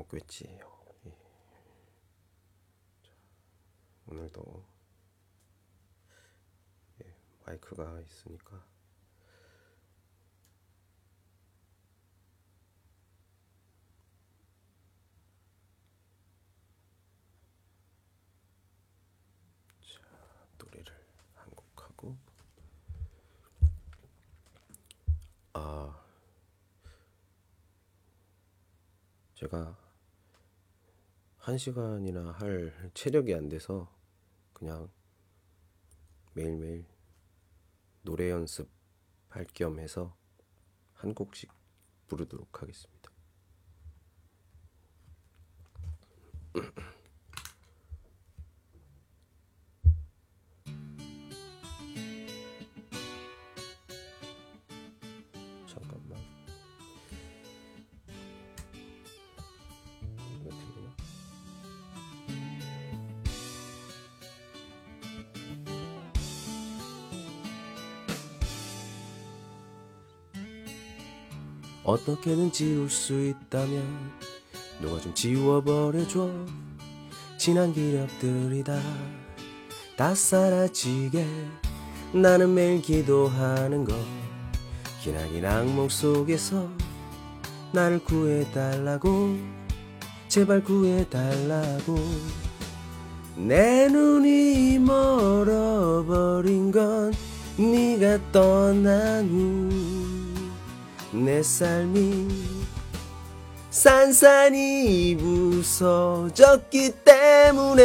없겠지. 예. 자, 오늘도 예, 마이크가 있으니까 자, 노래를 한 곡 하고 아 제가 한 시간이나 할 체력이 안 돼서 그냥 매일매일 노래 연습 할 겸 해서 한 곡씩 부르도록 하겠습니다. 어떻게든 지울 수 있다면 누가 좀 지워버려줘. 지난 기력들이 다, 다 사라지게. 나는 매일 기도하는 거 기나긴 악몽 속에서 나를 구해달라고. 제발 구해달라고. 내 눈이 멀어버린 건 네가 떠난 후 내 삶이 산산이 부서졌기 때문에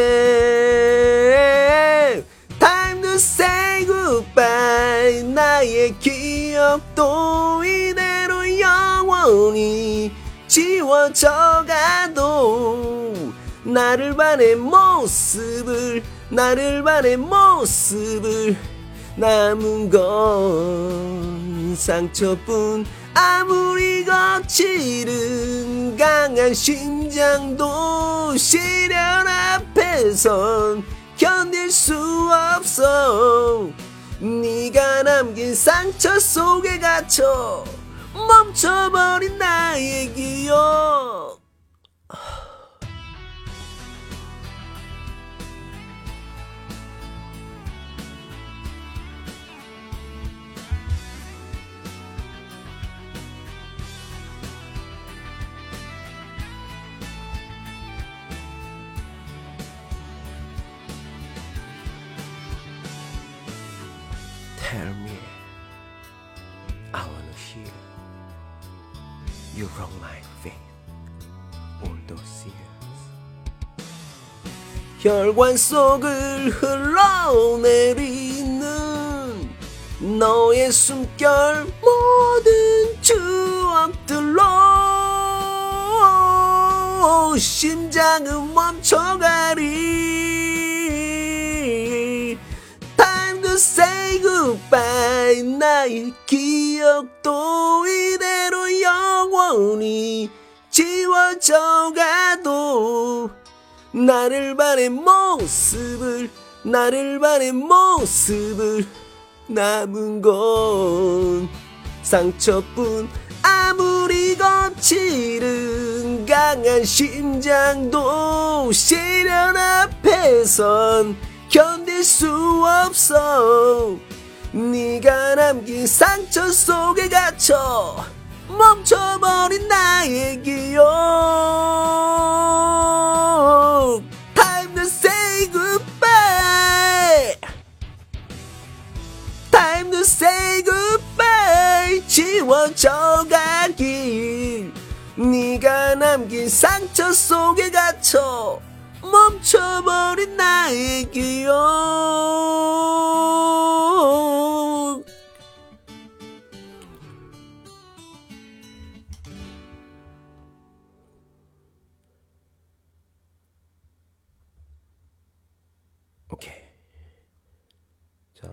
Time to say goodbye. 나의 기억도 이대로 영원히 지워져가도 나를 반의 모습을 나를 반의 모습을 남은 건 상처뿐 아무리 거칠은 강한 심장도 시련 앞에선 견딜 수 없어. 네가 남긴 상처 속에 갇혀 멈춰버린 나의 기억 Tell me, I wanna hear you wrong my faith all those years. 혈관 속을 흘러내리는 너의 숨결 모든 추억들로 심장은 멈춰가리 goodbye. 나의 기억도 이대로 영원히 지워져 가도 나를 반의 모습을 나를 반의 모습을 남은 건 상처뿐 아무리 거칠은 강한 심장도 시련 앞에선 견딜 수 없어 네가 남긴 상처 속에 갇혀 멈춰버린 나의 기억. Time to say goodbye. Time to say goodbye. 지워져가길 네가 남긴 상처 속에 갇혀 멈춰버린 나의 기억 자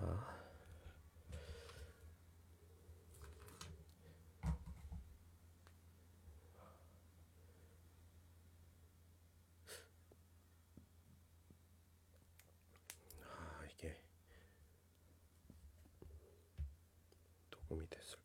아, 이게 녹음이 됐을까?